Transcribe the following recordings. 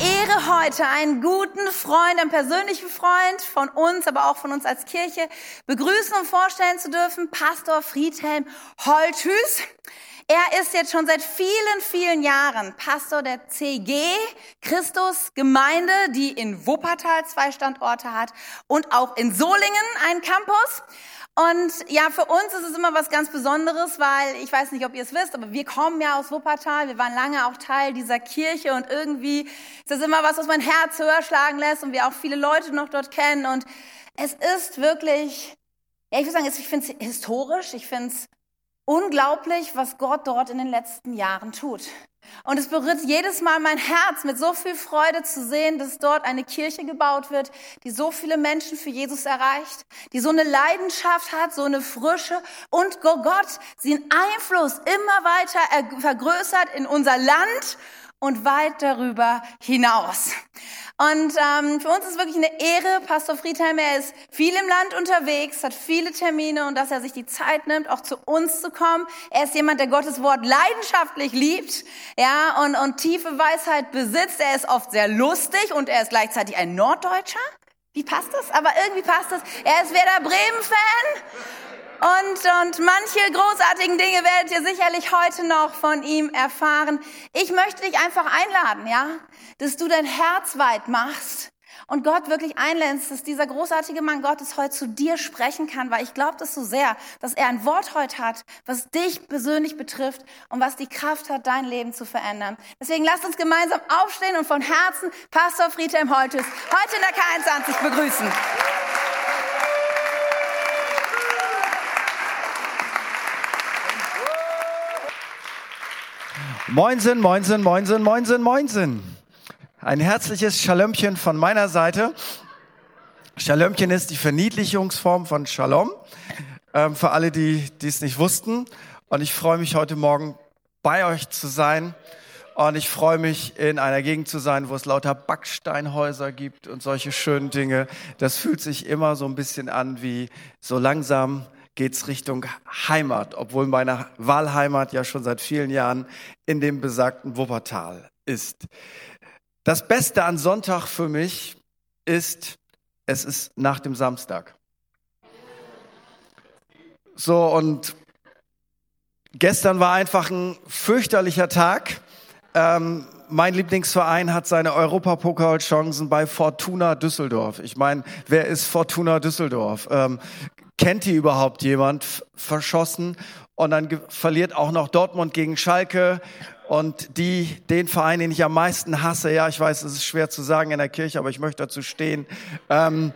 mir eine Ehre heute, einen guten Freund, einen persönlichen Freund von uns, aber auch von uns als Kirche begrüßen und vorstellen zu dürfen, Pastor Friedhelm Holthüß. Er ist jetzt schon seit vielen, vielen Jahren Pastor der CG Christus Gemeinde, die in Wuppertal zwei Standorte hat und auch in Solingen einen Campus. Und ja, für uns ist es immer was ganz Besonderes, weil ich weiß nicht, ob ihr es wisst, aber wir kommen ja aus Wuppertal. Wir waren lange auch Teil dieser Kirche und irgendwie ist das immer was, was mein Herz höher schlagen lässt und wir auch viele Leute noch dort kennen. Und es ist wirklich, ja, ich würde sagen, ich finde es historisch, ich finde es unglaublich, was Gott dort in den letzten Jahren tut. Und es berührt jedes Mal mein Herz mit so viel Freude zu sehen, dass dort eine Kirche gebaut wird, die so viele Menschen für Jesus erreicht, die so eine Leidenschaft hat, so eine Frische. Und Gott den Einfluss immer weiter vergrößert in unser Land und weit darüber hinaus. Und ähm, für uns ist wirklich eine Ehre, Pastor Friedhelm, er ist viel im Land unterwegs, hat viele Termine und dass er sich die Zeit nimmt, auch zu uns zu kommen. Er ist jemand, der Gottes Wort leidenschaftlich liebt, ja, und, und tiefe Weisheit besitzt. Er ist oft sehr lustig und er ist gleichzeitig ein Norddeutscher. Wie passt das? Aber irgendwie passt das. Er ist Werder Bremen-Fan und, und manche großartigen Dinge werdet ihr sicherlich heute noch von ihm erfahren. Ich möchte dich einfach einladen, ja, dass du dein Herz weit machst und Gott wirklich einlädst, dass dieser großartige Mann Gottes heute zu dir sprechen kann, weil ich glaube das so sehr, dass er ein Wort heute hat, was dich persönlich betrifft und was die Kraft hat, dein Leben zu verändern. Deswegen lasst uns gemeinsam aufstehen und von Herzen Pastor Friedhelm Holtes heute in der K21 begrüßen. Moinsen, moinsen, moinsen, moinsen, moinsen. Ein herzliches Schalömchen von meiner Seite. Schalömchen ist die Verniedlichungsform von Shalom. Ähm, für alle, die es nicht wussten. Und ich freue mich heute Morgen bei euch zu sein. Und ich freue mich, in einer Gegend zu sein, wo es lauter Backsteinhäuser gibt und solche schönen Dinge. Das fühlt sich immer so ein bisschen an wie so langsam geht's Richtung Heimat, obwohl meine Wahlheimat ja schon seit vielen Jahren in dem besagten Wuppertal ist. Das Beste an Sonntag für mich ist, es ist nach dem Samstag. So, und gestern war einfach ein fürchterlicher Tag. Ähm, mein Lieblingsverein hat seine Europapokalchancen bei Fortuna Düsseldorf. Ich meine, wer ist Fortuna Düsseldorf? Ähm, kennt die überhaupt jemand verschossen und dann verliert auch noch Dortmund gegen Schalke und die, den Verein, den ich am meisten hasse, ja, ich weiß, es ist schwer zu sagen in der Kirche, aber ich möchte dazu stehen, ähm,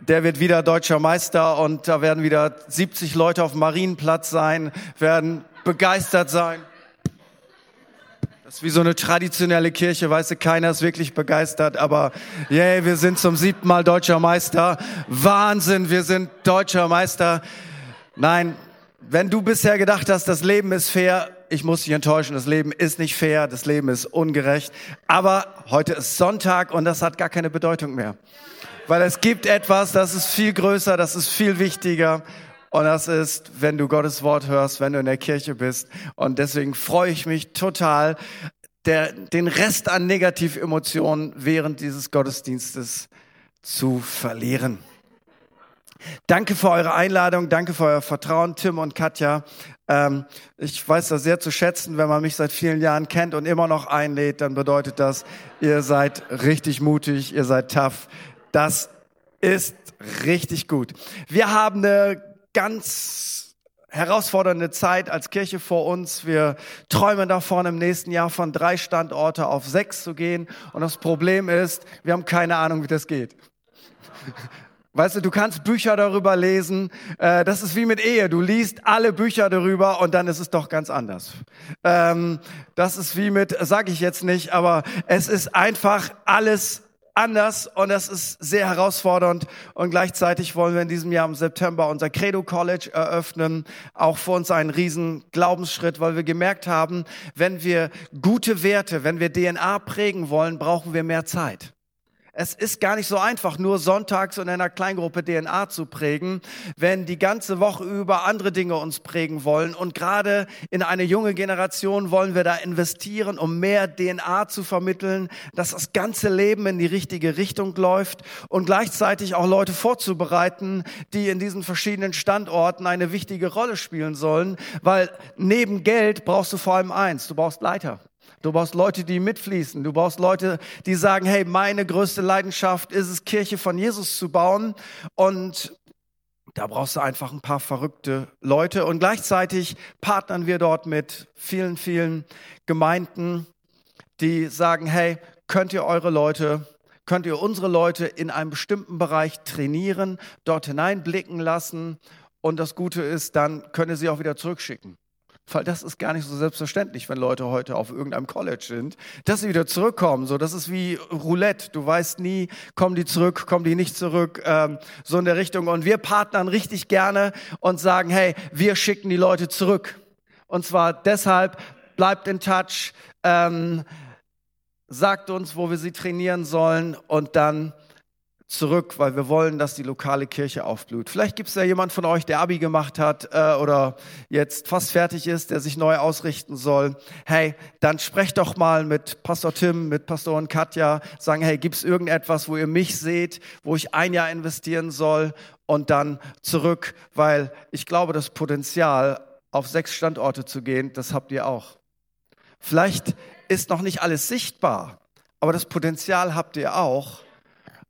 der wird wieder deutscher Meister und da werden wieder 70 Leute auf dem Marienplatz sein, werden begeistert sein. Das ist wie so eine traditionelle Kirche, weißt du, keiner ist wirklich begeistert, aber yay, wir sind zum siebten Mal deutscher Meister. Wahnsinn, wir sind deutscher Meister. Nein, wenn du bisher gedacht hast, das Leben ist fair, ich muss dich enttäuschen, das Leben ist nicht fair, das Leben ist ungerecht. Aber heute ist Sonntag und das hat gar keine Bedeutung mehr. Weil es gibt etwas, das ist viel größer, das ist viel wichtiger und das ist, wenn du Gottes Wort hörst, wenn du in der Kirche bist. Und deswegen freue ich mich total, der, den Rest an Negativemotionen während dieses Gottesdienstes zu verlieren. Danke für eure Einladung, danke für euer Vertrauen, Tim und Katja. Ähm, ich weiß das sehr zu schätzen, wenn man mich seit vielen Jahren kennt und immer noch einlädt, dann bedeutet das, ihr seid richtig mutig, ihr seid tough. Das ist richtig gut. Wir haben eine ganz herausfordernde Zeit als Kirche vor uns. Wir träumen davon, im nächsten Jahr von drei Standorte auf sechs zu gehen. Und das Problem ist, wir haben keine Ahnung, wie das geht. Weißt du, du kannst Bücher darüber lesen. Äh, das ist wie mit Ehe. Du liest alle Bücher darüber und dann ist es doch ganz anders. Ähm, das ist wie mit, sage ich jetzt nicht, aber es ist einfach alles anders und das ist sehr herausfordernd. Und gleichzeitig wollen wir in diesem Jahr im September unser Credo College eröffnen. Auch für uns ein riesen Glaubensschritt, weil wir gemerkt haben, wenn wir gute Werte, wenn wir DNA prägen wollen, brauchen wir mehr Zeit. Es ist gar nicht so einfach, nur sonntags in einer Kleingruppe DNA zu prägen, wenn die ganze Woche über andere Dinge uns prägen wollen. Und gerade in eine junge Generation wollen wir da investieren, um mehr DNA zu vermitteln, dass das ganze Leben in die richtige Richtung läuft und gleichzeitig auch Leute vorzubereiten, die in diesen verschiedenen Standorten eine wichtige Rolle spielen sollen, weil neben Geld brauchst du vor allem eins, du brauchst Leiter. Du brauchst Leute, die mitfließen. Du brauchst Leute, die sagen, hey, meine größte Leidenschaft ist es, Kirche von Jesus zu bauen. Und da brauchst du einfach ein paar verrückte Leute. Und gleichzeitig partnern wir dort mit vielen, vielen Gemeinden, die sagen, hey, könnt ihr eure Leute, könnt ihr unsere Leute in einem bestimmten Bereich trainieren, dort hineinblicken lassen. Und das Gute ist, dann könnt ihr sie auch wieder zurückschicken. Weil das ist gar nicht so selbstverständlich, wenn Leute heute auf irgendeinem College sind, dass sie wieder zurückkommen. So, das ist wie Roulette. Du weißt nie, kommen die zurück, kommen die nicht zurück, ähm, so in der Richtung. Und wir partnern richtig gerne und sagen, hey, wir schicken die Leute zurück. Und zwar deshalb, bleibt in touch, ähm, sagt uns, wo wir sie trainieren sollen und dann zurück, weil wir wollen, dass die lokale Kirche aufblüht. Vielleicht gibt es ja jemand von euch, der Abi gemacht hat äh, oder jetzt fast fertig ist, der sich neu ausrichten soll. Hey, dann sprecht doch mal mit Pastor Tim, mit Pastorin Katja, sagen, hey, gibt es irgendetwas, wo ihr mich seht, wo ich ein Jahr investieren soll und dann zurück, weil ich glaube, das Potenzial, auf sechs Standorte zu gehen, das habt ihr auch. Vielleicht ist noch nicht alles sichtbar, aber das Potenzial habt ihr auch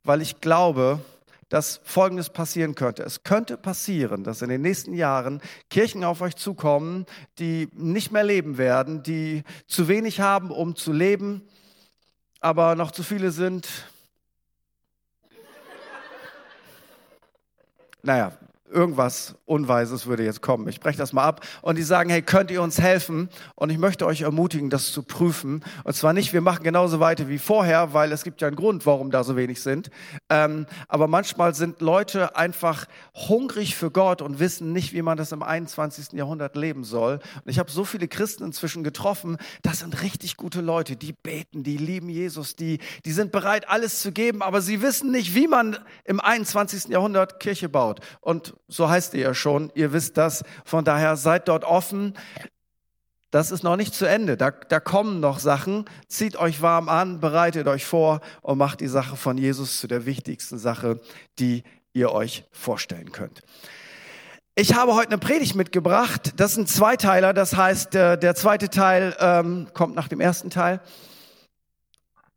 weil ich glaube, dass Folgendes passieren könnte. Es könnte passieren, dass in den nächsten Jahren Kirchen auf euch zukommen, die nicht mehr leben werden, die zu wenig haben, um zu leben, aber noch zu viele sind. Naja, irgendwas Unweises würde jetzt kommen. Ich breche das mal ab. Und die sagen, hey, könnt ihr uns helfen? Und ich möchte euch ermutigen, das zu prüfen. Und zwar nicht, wir machen genauso weiter wie vorher, weil es gibt ja einen Grund, warum da so wenig sind. Ähm, aber manchmal sind Leute einfach hungrig für Gott und wissen nicht, wie man das im 21. Jahrhundert leben soll. Und ich habe so viele Christen inzwischen getroffen. Das sind richtig gute Leute, die beten, die lieben Jesus, die, die sind bereit, alles zu geben, aber sie wissen nicht, wie man im 21. Jahrhundert Kirche baut. Und so heißt ihr ja schon, ihr wisst das. Von daher seid dort offen. Das ist noch nicht zu Ende. Da, da kommen noch Sachen. Zieht euch warm an, bereitet euch vor und macht die Sache von Jesus zu der wichtigsten Sache, die ihr euch vorstellen könnt. Ich habe heute eine Predigt mitgebracht. Das sind Zweiteiler. Das heißt, äh, der zweite Teil ähm, kommt nach dem ersten Teil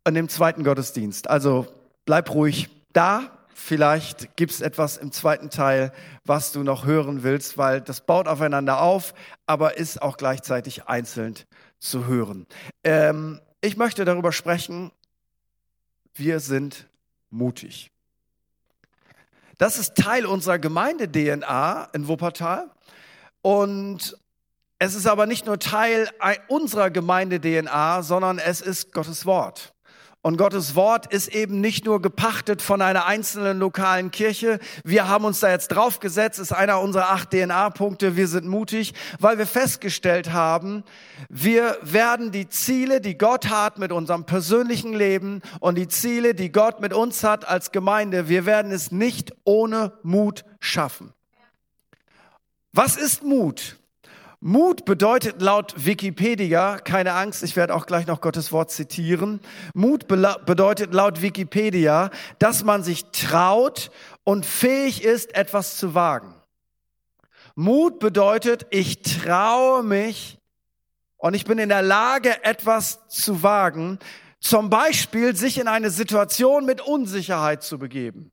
an dem zweiten Gottesdienst. Also bleib ruhig da, Vielleicht gibt es etwas im zweiten Teil, was du noch hören willst, weil das baut aufeinander auf, aber ist auch gleichzeitig einzeln zu hören. Ähm, ich möchte darüber sprechen, wir sind mutig. Das ist Teil unserer Gemeinde-DNA in Wuppertal. Und es ist aber nicht nur Teil unserer Gemeinde-DNA, sondern es ist Gottes Wort. Und Gottes Wort ist eben nicht nur gepachtet von einer einzelnen lokalen Kirche. Wir haben uns da jetzt draufgesetzt, ist einer unserer acht DNA-Punkte. Wir sind mutig, weil wir festgestellt haben, wir werden die Ziele, die Gott hat mit unserem persönlichen Leben und die Ziele, die Gott mit uns hat als Gemeinde, wir werden es nicht ohne Mut schaffen. Was ist Mut? Mut bedeutet laut Wikipedia, keine Angst, ich werde auch gleich noch Gottes Wort zitieren. Mut bedeutet laut Wikipedia, dass man sich traut und fähig ist, etwas zu wagen. Mut bedeutet, ich traue mich und ich bin in der Lage, etwas zu wagen. Zum Beispiel, sich in eine Situation mit Unsicherheit zu begeben.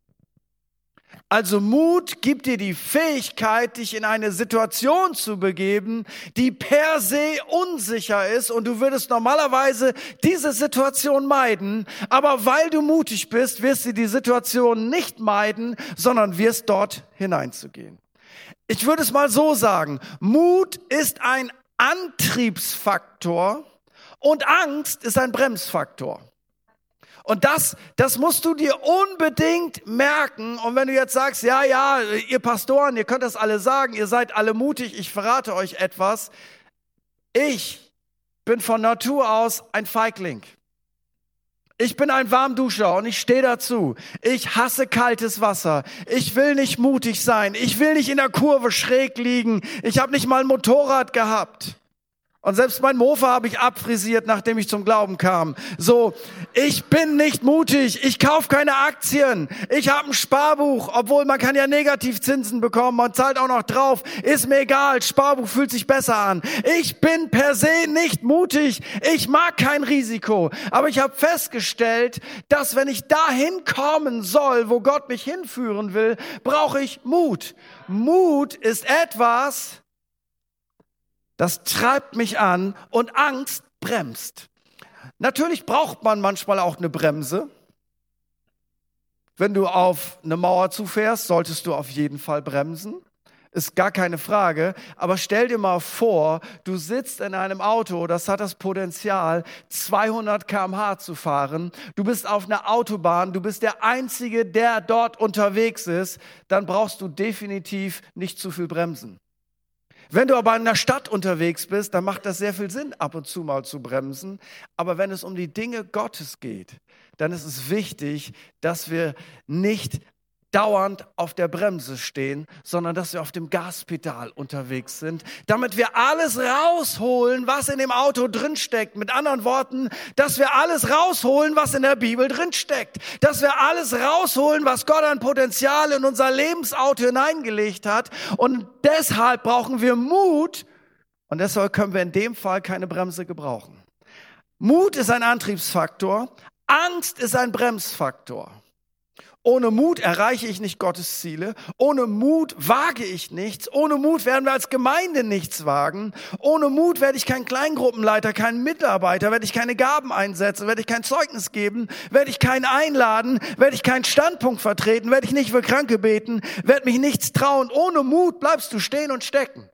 Also Mut gibt dir die Fähigkeit, dich in eine Situation zu begeben, die per se unsicher ist und du würdest normalerweise diese Situation meiden, aber weil du mutig bist, wirst du die Situation nicht meiden, sondern wirst dort hineinzugehen. Ich würde es mal so sagen, Mut ist ein Antriebsfaktor und Angst ist ein Bremsfaktor. Und das, das musst du dir unbedingt merken. Und wenn du jetzt sagst, ja, ja, ihr Pastoren, ihr könnt das alle sagen, ihr seid alle mutig, ich verrate euch etwas. Ich bin von Natur aus ein Feigling. Ich bin ein Warmduscher und ich stehe dazu. Ich hasse kaltes Wasser. Ich will nicht mutig sein. Ich will nicht in der Kurve schräg liegen. Ich habe nicht mal ein Motorrad gehabt. Und selbst mein Mofa habe ich abfrisiert, nachdem ich zum Glauben kam. So, ich bin nicht mutig. Ich kaufe keine Aktien. Ich habe ein Sparbuch, obwohl man kann ja Negativzinsen bekommen. Man zahlt auch noch drauf. Ist mir egal. Sparbuch fühlt sich besser an. Ich bin per se nicht mutig. Ich mag kein Risiko. Aber ich habe festgestellt, dass wenn ich dahin kommen soll, wo Gott mich hinführen will, brauche ich Mut. Mut ist etwas, das treibt mich an und Angst bremst. Natürlich braucht man manchmal auch eine Bremse. Wenn du auf eine Mauer zufährst, solltest du auf jeden Fall bremsen. Ist gar keine Frage. Aber stell dir mal vor, du sitzt in einem Auto, das hat das Potenzial, 200 kmh zu fahren. Du bist auf einer Autobahn, du bist der Einzige, der dort unterwegs ist. Dann brauchst du definitiv nicht zu viel bremsen. Wenn du aber in der Stadt unterwegs bist, dann macht das sehr viel Sinn, ab und zu mal zu bremsen. Aber wenn es um die Dinge Gottes geht, dann ist es wichtig, dass wir nicht dauernd auf der Bremse stehen, sondern dass wir auf dem Gaspedal unterwegs sind, damit wir alles rausholen, was in dem Auto drinsteckt. Mit anderen Worten, dass wir alles rausholen, was in der Bibel drinsteckt. Dass wir alles rausholen, was Gott an Potenzial in unser Lebensauto hineingelegt hat. Und deshalb brauchen wir Mut. Und deshalb können wir in dem Fall keine Bremse gebrauchen. Mut ist ein Antriebsfaktor. Angst ist ein Bremsfaktor. Ohne Mut erreiche ich nicht Gottes Ziele. Ohne Mut wage ich nichts. Ohne Mut werden wir als Gemeinde nichts wagen. Ohne Mut werde ich kein Kleingruppenleiter, kein Mitarbeiter, werde ich keine Gaben einsetzen, werde ich kein Zeugnis geben, werde ich keinen einladen, werde ich keinen Standpunkt vertreten, werde ich nicht für Kranke beten, werde mich nichts trauen. Ohne Mut bleibst du stehen und stecken.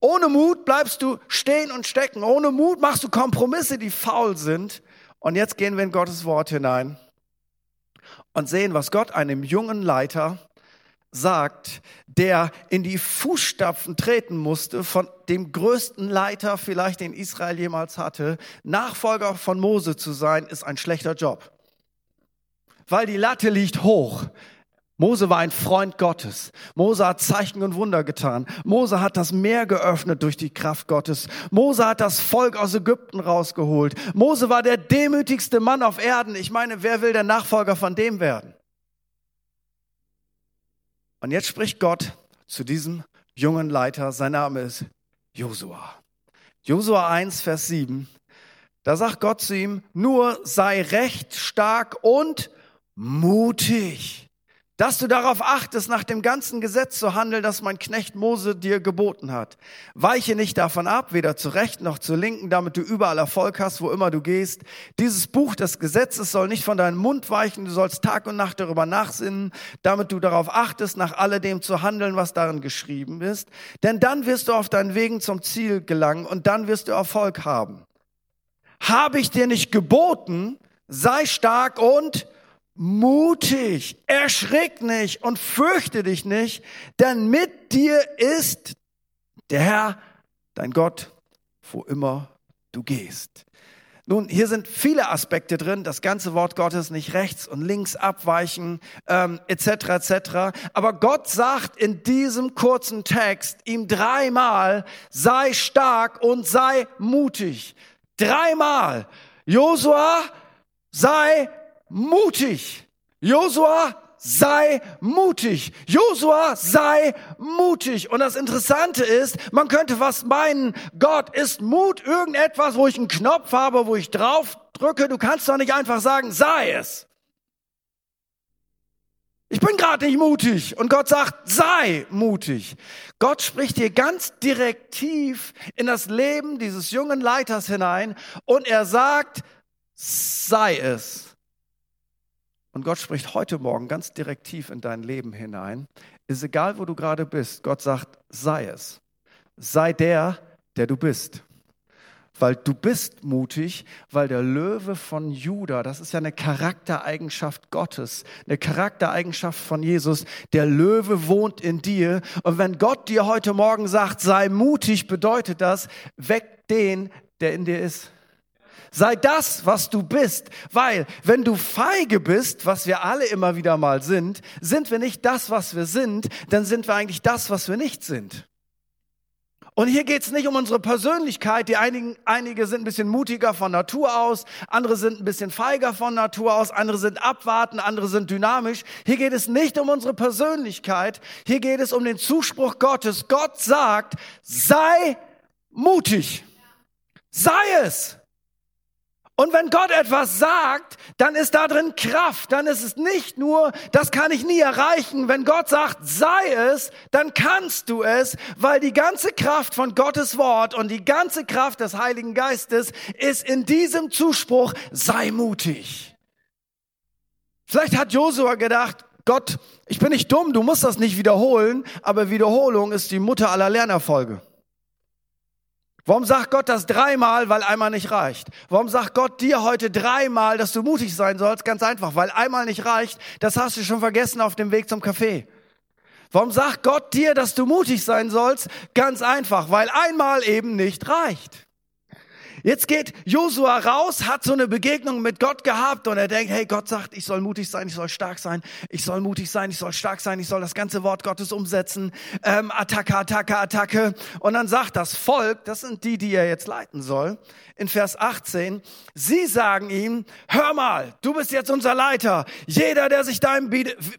Ohne Mut bleibst du stehen und stecken. Ohne Mut machst du Kompromisse, die faul sind. Und jetzt gehen wir in Gottes Wort hinein und sehen, was Gott einem jungen Leiter sagt, der in die Fußstapfen treten musste von dem größten Leiter vielleicht, den Israel jemals hatte. Nachfolger von Mose zu sein, ist ein schlechter Job. Weil die Latte liegt hoch. Mose war ein Freund Gottes. Mose hat Zeichen und Wunder getan. Mose hat das Meer geöffnet durch die Kraft Gottes. Mose hat das Volk aus Ägypten rausgeholt. Mose war der demütigste Mann auf Erden. Ich meine, wer will der Nachfolger von dem werden? Und jetzt spricht Gott zu diesem jungen Leiter. Sein Name ist Josua. Josua 1, Vers 7. Da sagt Gott zu ihm, nur sei recht stark und mutig dass du darauf achtest, nach dem ganzen Gesetz zu handeln, das mein Knecht Mose dir geboten hat. Weiche nicht davon ab, weder zu rechten noch zu linken, damit du überall Erfolg hast, wo immer du gehst. Dieses Buch des Gesetzes soll nicht von deinem Mund weichen, du sollst Tag und Nacht darüber nachsinnen, damit du darauf achtest, nach alledem zu handeln, was darin geschrieben ist. Denn dann wirst du auf deinen Wegen zum Ziel gelangen und dann wirst du Erfolg haben. Habe ich dir nicht geboten, sei stark und mutig, erschrick nicht und fürchte dich nicht, denn mit dir ist der Herr, dein Gott, wo immer du gehst. Nun, hier sind viele Aspekte drin, das ganze Wort Gottes nicht rechts und links abweichen, ähm, etc. etc. Aber Gott sagt in diesem kurzen Text ihm dreimal, sei stark und sei mutig. Dreimal. Josua, sei mutig. Josua, sei mutig. Josua, sei mutig. Und das Interessante ist, man könnte fast meinen, Gott ist Mut irgendetwas, wo ich einen Knopf habe, wo ich drauf drücke. Du kannst doch nicht einfach sagen, sei es. Ich bin gerade nicht mutig. Und Gott sagt, sei mutig. Gott spricht hier ganz direktiv in das Leben dieses jungen Leiters hinein und er sagt, sei es. Und Gott spricht heute Morgen ganz direktiv in dein Leben hinein. Ist egal, wo du gerade bist. Gott sagt, sei es. Sei der, der du bist. weil du bist mutig, weil der Löwe von Juda, das ist ja eine Charaktereigenschaft Gottes, eine Charaktereigenschaft von Jesus, der Löwe wohnt in dir. Und wenn Gott dir heute Morgen sagt, sei mutig, bedeutet das, weck den, der in dir ist. Sei das, was du bist, weil wenn du feige bist, was wir alle immer wieder mal sind, sind wir nicht das, was wir sind, dann sind wir eigentlich das, was wir nicht sind. Und hier geht es nicht um unsere Persönlichkeit. Die einigen, einige sind ein bisschen mutiger von Natur aus, andere sind ein bisschen feiger von Natur aus, andere sind abwarten, andere sind dynamisch. Hier geht es nicht um unsere Persönlichkeit. Hier geht es um den Zuspruch Gottes. Gott sagt, sei mutig. Sei es. Und wenn Gott etwas sagt, dann ist da drin Kraft. Dann ist es nicht nur, das kann ich nie erreichen. Wenn Gott sagt, sei es, dann kannst du es, weil die ganze Kraft von Gottes Wort und die ganze Kraft des Heiligen Geistes ist in diesem Zuspruch, sei mutig. Vielleicht hat Josua gedacht, Gott, ich bin nicht dumm, du musst das nicht wiederholen, aber Wiederholung ist die Mutter aller Lernerfolge. Warum sagt Gott das dreimal, weil einmal nicht reicht? Warum sagt Gott dir heute dreimal, dass du mutig sein sollst? Ganz einfach, weil einmal nicht reicht, das hast du schon vergessen auf dem Weg zum Café. Warum sagt Gott dir, dass du mutig sein sollst? Ganz einfach, weil einmal eben nicht reicht. Jetzt geht Josua raus, hat so eine Begegnung mit Gott gehabt und er denkt, hey, Gott sagt, ich soll mutig sein, ich soll stark sein, ich soll mutig sein, ich soll stark sein, ich soll das ganze Wort Gottes umsetzen, ähm, Attacke, Attacke, Attacke. Und dann sagt das Volk, das sind die, die er jetzt leiten soll, in Vers 18, sie sagen ihm, hör mal, du bist jetzt unser Leiter. Jeder, der sich deinem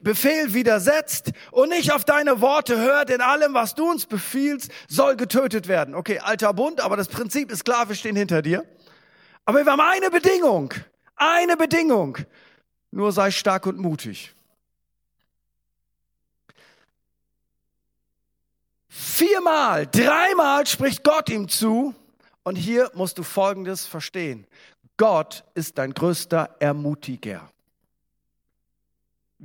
Befehl widersetzt und nicht auf deine Worte hört in allem, was du uns befiehlst, soll getötet werden. Okay, alter Bund, aber das Prinzip ist klar, wir stehen hinter dir. Aber wir haben eine Bedingung, eine Bedingung. Nur sei stark und mutig. Viermal, dreimal spricht Gott ihm zu, und hier musst du Folgendes verstehen. Gott ist dein größter Ermutiger.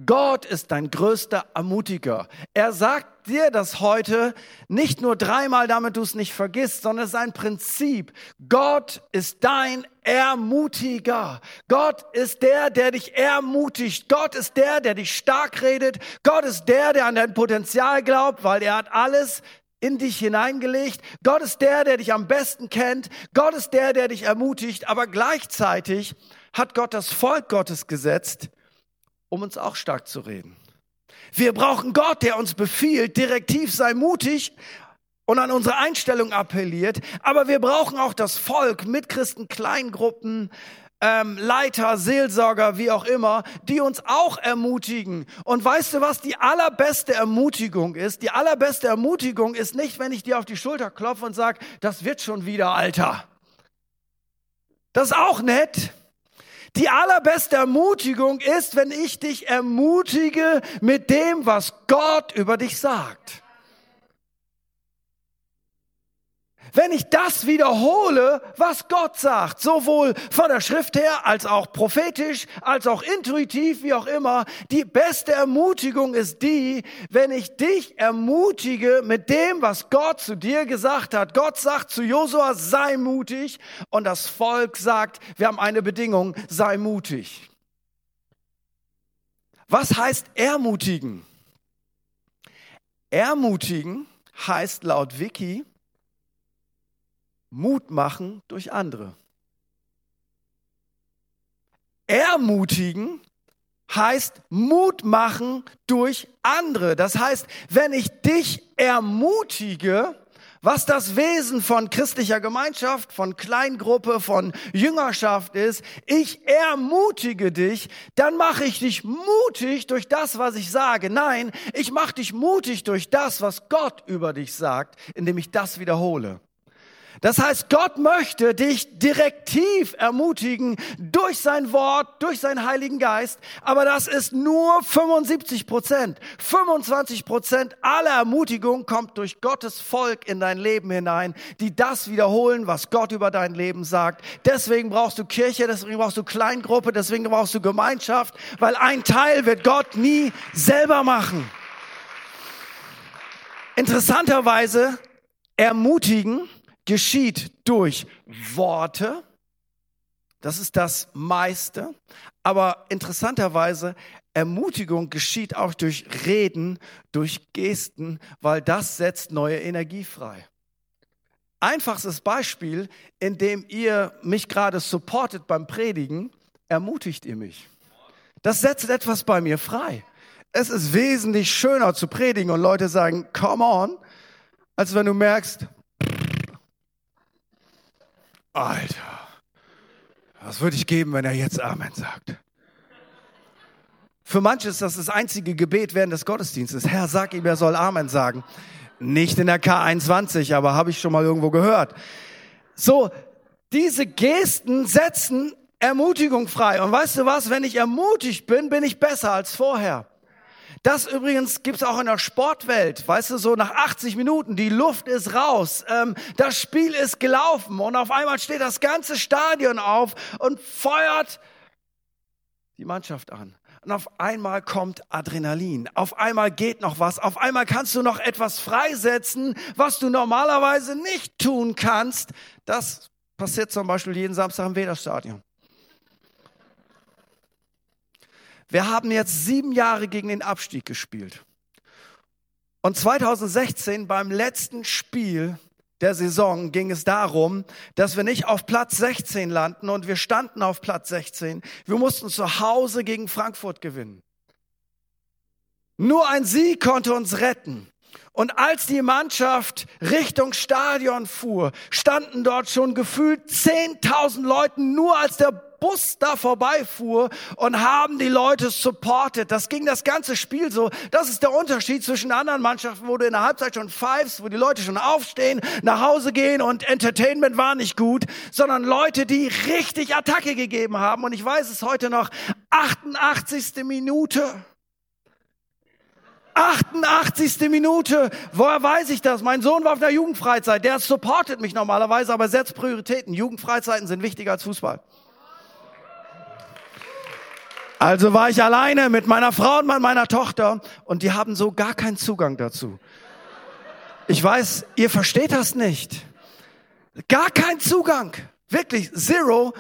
Gott ist dein größter Ermutiger. Er sagt dir das heute nicht nur dreimal, damit du es nicht vergisst, sondern es ist ein Prinzip. Gott ist dein Ermutiger. Gott ist der, der dich ermutigt. Gott ist der, der dich stark redet. Gott ist der, der an dein Potenzial glaubt, weil er hat alles in dich hineingelegt. Gott ist der, der dich am besten kennt. Gott ist der, der dich ermutigt. Aber gleichzeitig hat Gott das Volk Gottes gesetzt, um uns auch stark zu reden. Wir brauchen Gott, der uns befiehlt, direktiv sei mutig und an unsere Einstellung appelliert. Aber wir brauchen auch das Volk mit Christen, Kleingruppen, ähm, Leiter, Seelsorger, wie auch immer, die uns auch ermutigen. Und weißt du, was die allerbeste Ermutigung ist? Die allerbeste Ermutigung ist nicht, wenn ich dir auf die Schulter klopfe und sage, das wird schon wieder, Alter. Das ist auch nett. Die allerbeste Ermutigung ist, wenn ich dich ermutige mit dem, was Gott über dich sagt. Wenn ich das wiederhole, was Gott sagt, sowohl von der Schrift her als auch prophetisch, als auch intuitiv, wie auch immer, die beste Ermutigung ist die, wenn ich dich ermutige mit dem, was Gott zu dir gesagt hat. Gott sagt zu Josua, sei mutig und das Volk sagt, wir haben eine Bedingung, sei mutig. Was heißt ermutigen? Ermutigen heißt laut Wiki, Mut machen durch andere. Ermutigen heißt Mut machen durch andere. Das heißt, wenn ich dich ermutige, was das Wesen von christlicher Gemeinschaft, von Kleingruppe, von Jüngerschaft ist, ich ermutige dich, dann mache ich dich mutig durch das, was ich sage. Nein, ich mache dich mutig durch das, was Gott über dich sagt, indem ich das wiederhole. Das heißt, Gott möchte dich direktiv ermutigen durch sein Wort, durch seinen Heiligen Geist. Aber das ist nur 75 Prozent. 25 Prozent aller Ermutigung kommt durch Gottes Volk in dein Leben hinein, die das wiederholen, was Gott über dein Leben sagt. Deswegen brauchst du Kirche, deswegen brauchst du Kleingruppe, deswegen brauchst du Gemeinschaft, weil ein Teil wird Gott nie selber machen. Interessanterweise ermutigen geschieht durch Worte. Das ist das meiste. Aber interessanterweise, Ermutigung geschieht auch durch Reden, durch Gesten, weil das setzt neue Energie frei. Einfachstes Beispiel, in dem ihr mich gerade supportet beim Predigen, ermutigt ihr mich. Das setzt etwas bei mir frei. Es ist wesentlich schöner zu predigen und Leute sagen, come on, als wenn du merkst, Alter, was würde ich geben, wenn er jetzt Amen sagt? Für manche ist das das einzige Gebet während des Gottesdienstes. Herr, sag ihm, er soll Amen sagen. Nicht in der K21, aber habe ich schon mal irgendwo gehört. So, diese Gesten setzen Ermutigung frei. Und weißt du was, wenn ich ermutigt bin, bin ich besser als vorher. Das übrigens gibt's auch in der Sportwelt, weißt du, so nach 80 Minuten, die Luft ist raus, ähm, das Spiel ist gelaufen und auf einmal steht das ganze Stadion auf und feuert die Mannschaft an. Und auf einmal kommt Adrenalin, auf einmal geht noch was, auf einmal kannst du noch etwas freisetzen, was du normalerweise nicht tun kannst. Das passiert zum Beispiel jeden Samstag im Wederstadion. Wir haben jetzt sieben Jahre gegen den Abstieg gespielt. Und 2016 beim letzten Spiel der Saison ging es darum, dass wir nicht auf Platz 16 landen und wir standen auf Platz 16. Wir mussten zu Hause gegen Frankfurt gewinnen. Nur ein Sieg konnte uns retten. Und als die Mannschaft Richtung Stadion fuhr, standen dort schon gefühlt 10.000 Leuten nur als der Bus da vorbeifuhr und haben die Leute supported. Das ging das ganze Spiel so. Das ist der Unterschied zwischen anderen Mannschaften, wo du in der Halbzeit schon pfeifst, wo die Leute schon aufstehen, nach Hause gehen und Entertainment war nicht gut, sondern Leute, die richtig Attacke gegeben haben. Und ich weiß es heute noch, 88. Minute. 88. Minute. Woher weiß ich das? Mein Sohn war auf der Jugendfreizeit. Der supportet mich normalerweise, aber setzt Prioritäten. Jugendfreizeiten sind wichtiger als Fußball. Also war ich alleine mit meiner Frau und meiner Tochter und die haben so gar keinen Zugang dazu. Ich weiß, ihr versteht das nicht. Gar keinen Zugang. Wirklich, zero.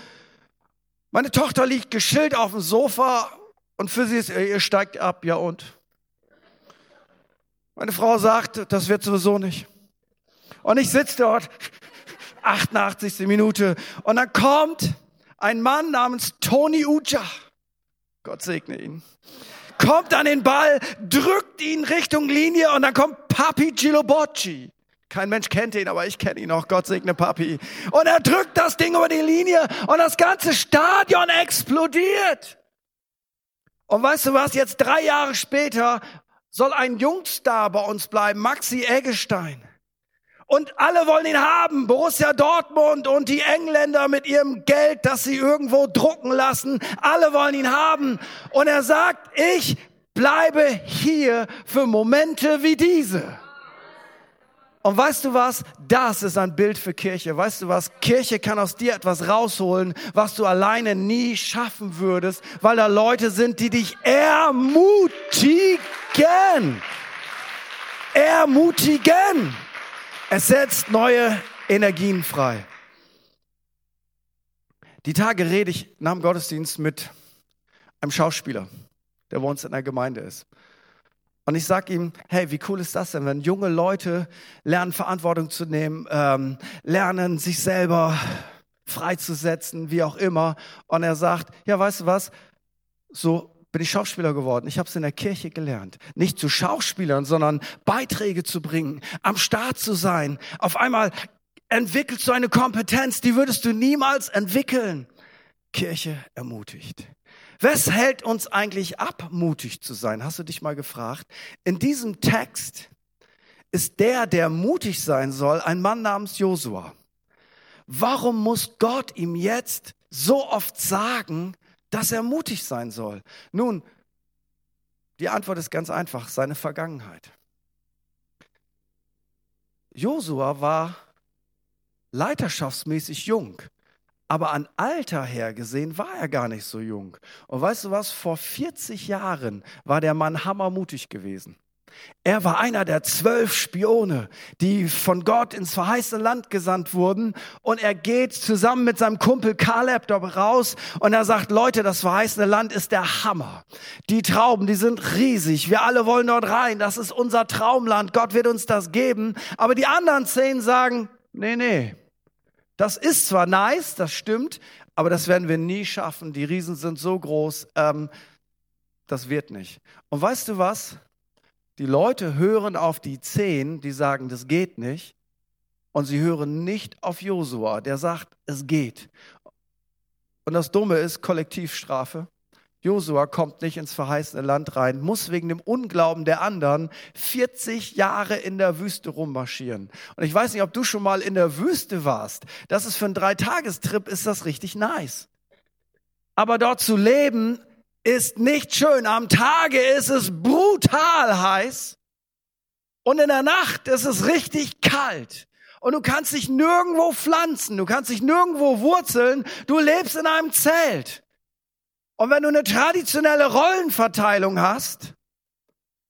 Meine Tochter liegt geschillt auf dem Sofa und für sie ist, ihr steigt ab, ja und? Meine Frau sagt, das wird sowieso nicht. Und ich sitze dort, 88. Minute, und dann kommt ein Mann namens Tony Uja. Gott segne ihn. Kommt an den Ball, drückt ihn Richtung Linie und dann kommt Papi Gilobocci. Kein Mensch kennt ihn, aber ich kenne ihn auch. Gott segne Papi. Und er drückt das Ding über die Linie und das ganze Stadion explodiert. Und weißt du was? Jetzt drei Jahre später soll ein Jungstar bei uns bleiben, Maxi Eggestein. Und alle wollen ihn haben. Borussia Dortmund und die Engländer mit ihrem Geld, das sie irgendwo drucken lassen. Alle wollen ihn haben. Und er sagt, ich bleibe hier für Momente wie diese. Und weißt du was? Das ist ein Bild für Kirche. Weißt du was? Kirche kann aus dir etwas rausholen, was du alleine nie schaffen würdest, weil da Leute sind, die dich ermutigen. Ermutigen. Es setzt neue Energien frei. Die Tage rede ich nach dem Gottesdienst mit einem Schauspieler, der bei uns in der Gemeinde ist. Und ich sage ihm, hey, wie cool ist das denn, wenn junge Leute lernen, Verantwortung zu nehmen, ähm, lernen, sich selber freizusetzen, wie auch immer. Und er sagt, ja, weißt du was, so bin ich Schauspieler geworden. Ich habe es in der Kirche gelernt. Nicht zu Schauspielern, sondern Beiträge zu bringen, am Start zu sein. Auf einmal entwickelst du eine Kompetenz, die würdest du niemals entwickeln. Kirche ermutigt. Was hält uns eigentlich ab, mutig zu sein? Hast du dich mal gefragt? In diesem Text ist der, der mutig sein soll, ein Mann namens Josua. Warum muss Gott ihm jetzt so oft sagen, dass er mutig sein soll? Nun, die Antwort ist ganz einfach, seine Vergangenheit. Josua war leiterschaftsmäßig jung, aber an Alter her gesehen war er gar nicht so jung. Und weißt du was, vor 40 Jahren war der Mann hammermutig gewesen. Er war einer der zwölf Spione, die von Gott ins verheißene Land gesandt wurden. Und er geht zusammen mit seinem Kumpel Kaleb dort raus und er sagt, Leute, das verheißene Land ist der Hammer. Die Trauben, die sind riesig. Wir alle wollen dort rein. Das ist unser Traumland. Gott wird uns das geben. Aber die anderen zehn sagen, nee, nee. Das ist zwar nice, das stimmt, aber das werden wir nie schaffen. Die Riesen sind so groß. Ähm, das wird nicht. Und weißt du was? Die Leute hören auf die zehn, die sagen, das geht nicht. Und sie hören nicht auf Josua, der sagt, es geht. Und das Dumme ist Kollektivstrafe. Josua kommt nicht ins verheißene Land rein, muss wegen dem Unglauben der anderen 40 Jahre in der Wüste rummarschieren. Und ich weiß nicht, ob du schon mal in der Wüste warst. Das ist für einen Dreitagestrip ist das richtig nice. Aber dort zu leben ist nicht schön. Am Tage ist es brutal heiß und in der Nacht ist es richtig kalt. Und du kannst dich nirgendwo pflanzen, du kannst dich nirgendwo wurzeln, du lebst in einem Zelt. Und wenn du eine traditionelle Rollenverteilung hast,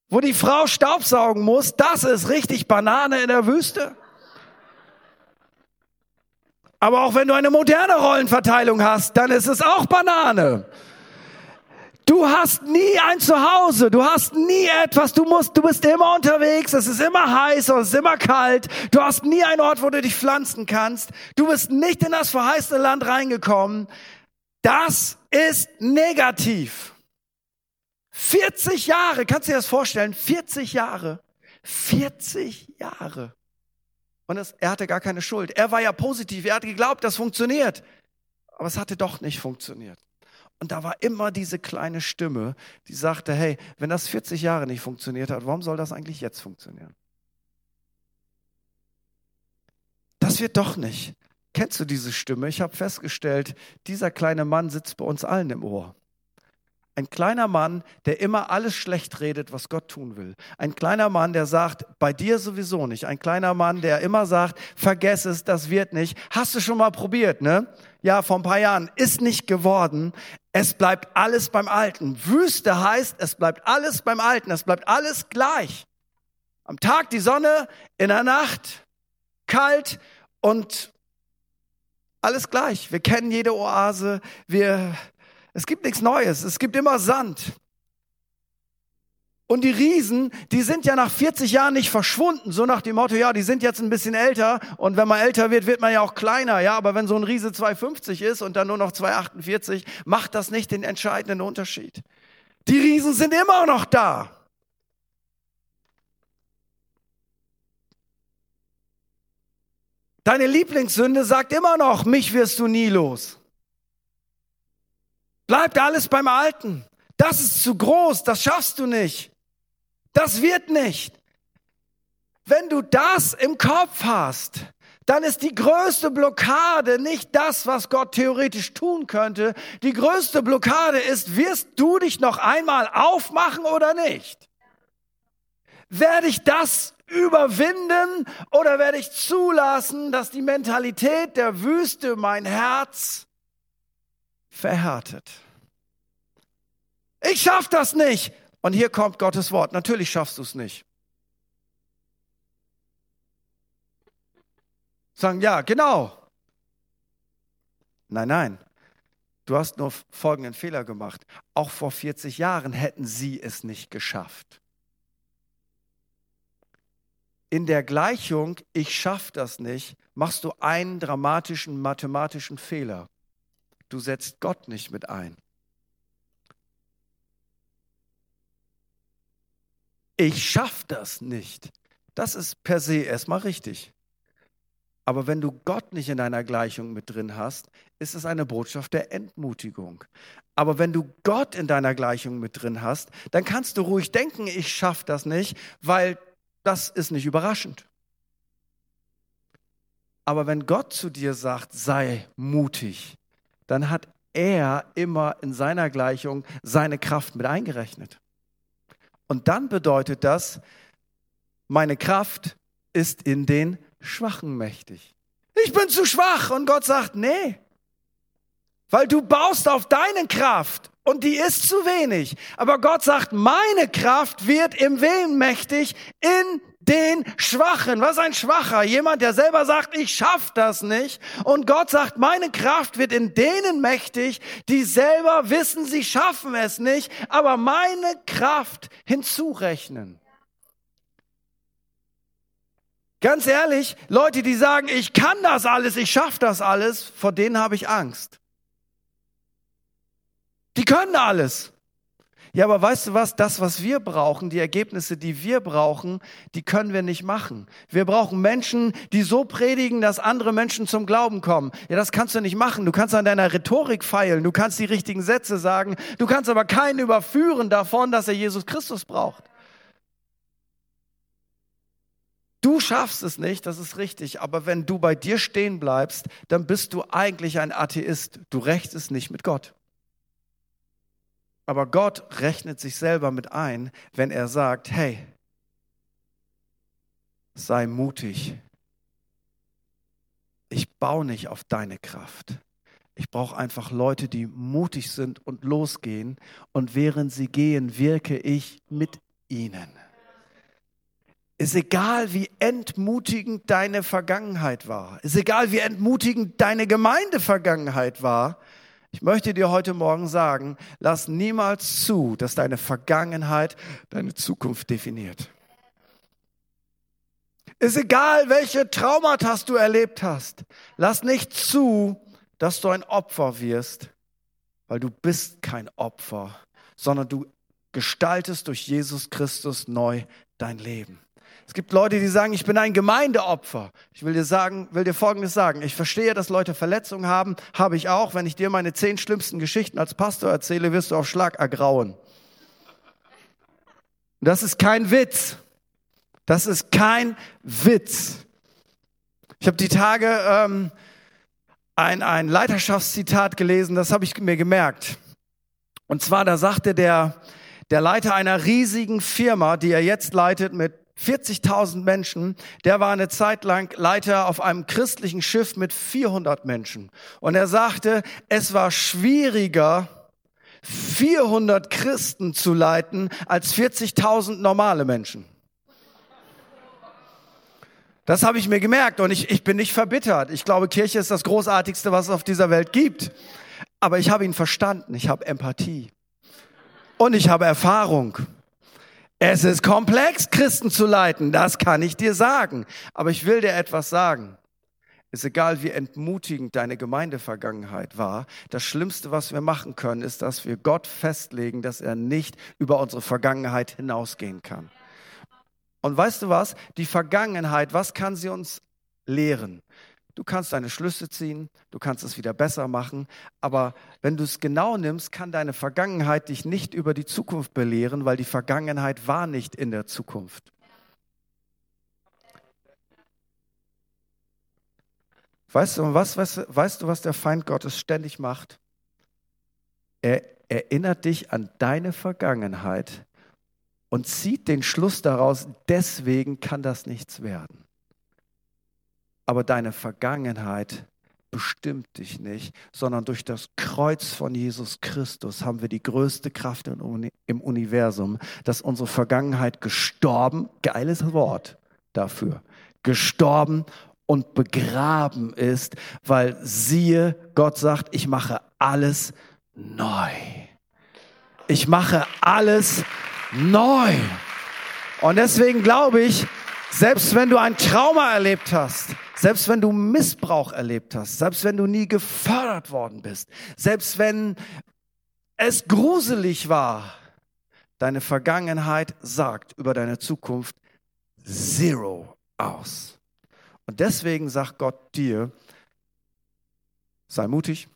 wo die Frau Staubsaugen muss, das ist richtig Banane in der Wüste. Aber auch wenn du eine moderne Rollenverteilung hast, dann ist es auch Banane. Du hast nie ein Zuhause, du hast nie etwas, du musst, du bist immer unterwegs, es ist immer heiß und es ist immer kalt, du hast nie einen Ort, wo du dich pflanzen kannst, du bist nicht in das verheißene Land reingekommen. Das ist negativ. 40 Jahre, kannst du dir das vorstellen? 40 Jahre. 40 Jahre. Und es, er hatte gar keine Schuld. Er war ja positiv, er hat geglaubt, das funktioniert. Aber es hatte doch nicht funktioniert. Und da war immer diese kleine Stimme, die sagte, hey, wenn das 40 Jahre nicht funktioniert hat, warum soll das eigentlich jetzt funktionieren? Das wird doch nicht. Kennst du diese Stimme? Ich habe festgestellt, dieser kleine Mann sitzt bei uns allen im Ohr. Ein kleiner Mann, der immer alles schlecht redet, was Gott tun will. Ein kleiner Mann, der sagt, bei dir sowieso nicht. Ein kleiner Mann, der immer sagt, vergess es, das wird nicht. Hast du schon mal probiert, ne? Ja, vor ein paar Jahren. Ist nicht geworden. Es bleibt alles beim Alten. Wüste heißt, es bleibt alles beim Alten. Es bleibt alles gleich. Am Tag die Sonne, in der Nacht kalt und alles gleich. Wir kennen jede Oase. Wir es gibt nichts Neues. Es gibt immer Sand. Und die Riesen, die sind ja nach 40 Jahren nicht verschwunden, so nach dem Motto, ja, die sind jetzt ein bisschen älter und wenn man älter wird, wird man ja auch kleiner, ja, aber wenn so ein Riese 250 ist und dann nur noch 248, macht das nicht den entscheidenden Unterschied. Die Riesen sind immer noch da. Deine Lieblingssünde sagt immer noch, mich wirst du nie los. Bleibt alles beim Alten. Das ist zu groß, das schaffst du nicht. Das wird nicht. Wenn du das im Kopf hast, dann ist die größte Blockade nicht das, was Gott theoretisch tun könnte. Die größte Blockade ist, wirst du dich noch einmal aufmachen oder nicht? Werde ich das überwinden oder werde ich zulassen, dass die Mentalität der Wüste mein Herz verhärtet. Ich schaff das nicht. Und hier kommt Gottes Wort. Natürlich schaffst du es nicht. Sagen, ja, genau. Nein, nein. Du hast nur folgenden Fehler gemacht. Auch vor 40 Jahren hätten sie es nicht geschafft. In der Gleichung, ich schaff das nicht, machst du einen dramatischen mathematischen Fehler. Du setzt Gott nicht mit ein. Ich schaff das nicht. Das ist per se erstmal richtig. Aber wenn du Gott nicht in deiner Gleichung mit drin hast, ist es eine Botschaft der Entmutigung. Aber wenn du Gott in deiner Gleichung mit drin hast, dann kannst du ruhig denken, ich schaff das nicht, weil das ist nicht überraschend. Aber wenn Gott zu dir sagt, sei mutig, dann hat er immer in seiner Gleichung seine Kraft mit eingerechnet. Und dann bedeutet das, meine Kraft ist in den Schwachen mächtig. Ich bin zu schwach und Gott sagt, nee, weil du baust auf deine Kraft Und die ist zu wenig. Aber Gott sagt, meine Kraft wird im Willen mächtig in den Schwachen. Was ein Schwacher? Jemand, der selber sagt, ich schaff das nicht. Und Gott sagt, meine Kraft wird in denen mächtig, die selber wissen, sie schaffen es nicht, aber meine Kraft hinzurechnen. Ganz ehrlich, Leute, die sagen, ich kann das alles, ich schaff das alles, vor denen habe ich Angst. Die können alles. Ja, aber weißt du was? Das, was wir brauchen, die Ergebnisse, die wir brauchen, die können wir nicht machen. Wir brauchen Menschen, die so predigen, dass andere Menschen zum Glauben kommen. Ja, das kannst du nicht machen. Du kannst an deiner Rhetorik feilen. Du kannst die richtigen Sätze sagen. Du kannst aber keinen überführen davon, dass er Jesus Christus braucht. Du schaffst es nicht, das ist richtig, aber wenn du bei dir stehen bleibst, dann bist du eigentlich ein Atheist. Du rächst es nicht mit Gott. Aber Gott rechnet sich selber mit ein, wenn er sagt, hey, sei mutig. Ich baue nicht auf deine Kraft. Ich brauche einfach Leute, die mutig sind und losgehen. Und während sie gehen, wirke ich mit ihnen. Ist egal, wie entmutigend deine Vergangenheit war. Ist egal, wie entmutigend deine Gemeindevergangenheit war. Ich möchte dir heute Morgen sagen, lass niemals zu, dass deine Vergangenheit deine Zukunft definiert. Ist egal, welche Traumata du erlebt hast. Lass nicht zu, dass du ein Opfer wirst, weil du bist kein Opfer, sondern du gestaltest durch Jesus Christus neu dein Leben. Es gibt Leute, die sagen, ich bin ein Gemeindeopfer. Ich will dir sagen, will dir Folgendes sagen. Ich verstehe, dass Leute Verletzungen haben. Habe ich auch. Wenn ich dir meine zehn schlimmsten Geschichten als Pastor erzähle, wirst du auf Schlag ergrauen. Das ist kein Witz. Das ist kein Witz. Ich habe die Tage ähm, ein, ein Leiterschaftszitat gelesen, das habe ich mir gemerkt. Und zwar, da sagte der, der Leiter einer riesigen Firma, die er jetzt leitet mit 40.000 Menschen, der war eine Zeit lang Leiter auf einem christlichen Schiff mit 400 Menschen. Und er sagte, es war schwieriger, 400 Christen zu leiten, als 40.000 normale Menschen. Das habe ich mir gemerkt und ich, ich bin nicht verbittert. Ich glaube, Kirche ist das Großartigste, was es auf dieser Welt gibt. Aber ich habe ihn verstanden. Ich habe Empathie. Und ich habe Erfahrung. Es ist komplex, Christen zu leiten, das kann ich dir sagen. Aber ich will dir etwas sagen. Ist egal, wie entmutigend deine Gemeindevergangenheit war. Das Schlimmste, was wir machen können, ist, dass wir Gott festlegen, dass er nicht über unsere Vergangenheit hinausgehen kann. Und weißt du was? Die Vergangenheit, was kann sie uns lehren? Du kannst deine Schlüsse ziehen, du kannst es wieder besser machen, aber wenn du es genau nimmst, kann deine Vergangenheit dich nicht über die Zukunft belehren, weil die Vergangenheit war nicht in der Zukunft. Weißt du, was, weißt, weißt du, was der Feind Gottes ständig macht? Er erinnert dich an deine Vergangenheit und zieht den Schluss daraus, deswegen kann das nichts werden aber deine Vergangenheit bestimmt dich nicht, sondern durch das Kreuz von Jesus Christus haben wir die größte Kraft im Universum, dass unsere Vergangenheit gestorben, geiles Wort dafür, gestorben und begraben ist, weil siehe, Gott sagt, ich mache alles neu. Ich mache alles neu. Und deswegen glaube ich, selbst wenn du ein Trauma erlebt hast, selbst wenn du Missbrauch erlebt hast, selbst wenn du nie gefördert worden bist, selbst wenn es gruselig war, deine Vergangenheit sagt über deine Zukunft Zero aus. Und deswegen sagt Gott dir, sei mutig,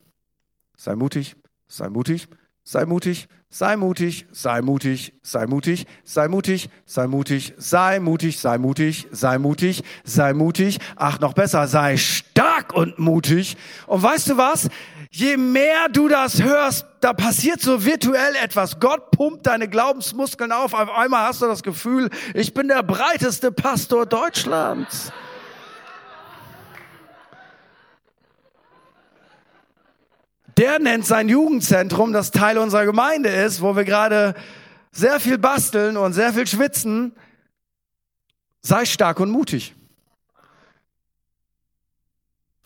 sei mutig, sei mutig, sei mutig, sei mutig, sei mutig, sei mutig, sei mutig, sei mutig, sei mutig, sei mutig, sei mutig, sei mutig. Ach, noch besser, sei stark und mutig. Und weißt du was? Je mehr du das hörst, da passiert so virtuell etwas. Gott pumpt deine Glaubensmuskeln auf. Auf einmal hast du das Gefühl, ich bin der breiteste Pastor Deutschlands. Der nennt sein Jugendzentrum, das Teil unserer Gemeinde ist, wo wir gerade sehr viel basteln und sehr viel schwitzen. Sei stark und mutig.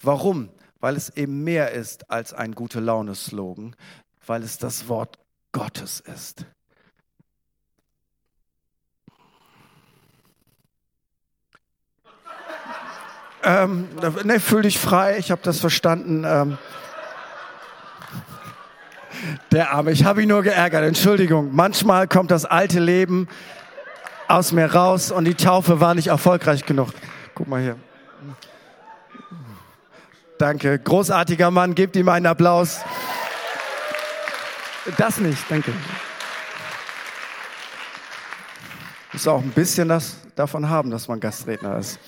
Warum? Weil es eben mehr ist als ein gute Laune-Slogan, weil es das Wort Gottes ist. Ähm, ne, fühl dich frei, ich habe das verstanden. Ähm, der Arme, ich habe ihn nur geärgert, Entschuldigung. Manchmal kommt das alte Leben aus mir raus und die Taufe war nicht erfolgreich genug. Guck mal hier. Danke, großartiger Mann, gebt ihm einen Applaus. Das nicht, danke. Muss auch ein bisschen das davon haben, dass man Gastredner ist.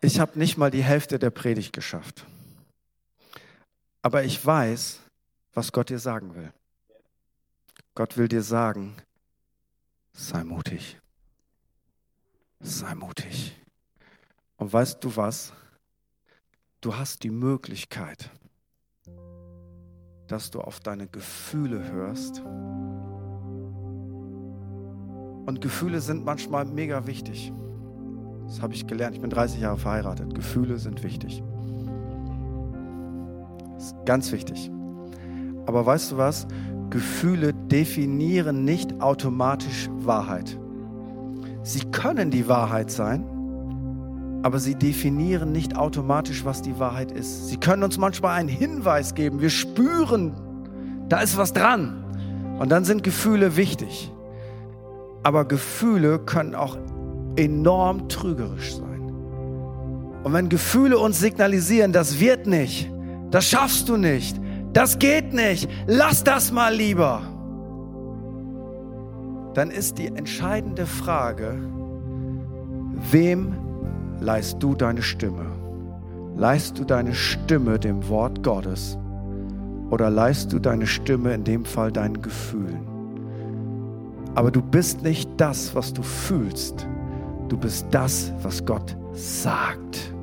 Ich habe nicht mal die Hälfte der Predigt geschafft. Aber ich weiß, was Gott dir sagen will. Gott will dir sagen, sei mutig. Sei mutig. Und weißt du was? Du hast die Möglichkeit, dass du auf deine Gefühle hörst. Und Gefühle sind manchmal mega wichtig. Das habe ich gelernt. Ich bin 30 Jahre verheiratet. Gefühle sind wichtig. Ganz wichtig. Aber weißt du was? Gefühle definieren nicht automatisch Wahrheit. Sie können die Wahrheit sein, aber sie definieren nicht automatisch, was die Wahrheit ist. Sie können uns manchmal einen Hinweis geben. Wir spüren, da ist was dran. Und dann sind Gefühle wichtig. Aber Gefühle können auch enorm trügerisch sein. Und wenn Gefühle uns signalisieren, das wird nicht, das schaffst du nicht, das geht nicht, lass das mal lieber, dann ist die entscheidende Frage, wem leist du deine Stimme? Leist du deine Stimme dem Wort Gottes oder leist du deine Stimme in dem Fall deinen Gefühlen? Aber du bist nicht das, was du fühlst. Du bist das, was Gott sagt.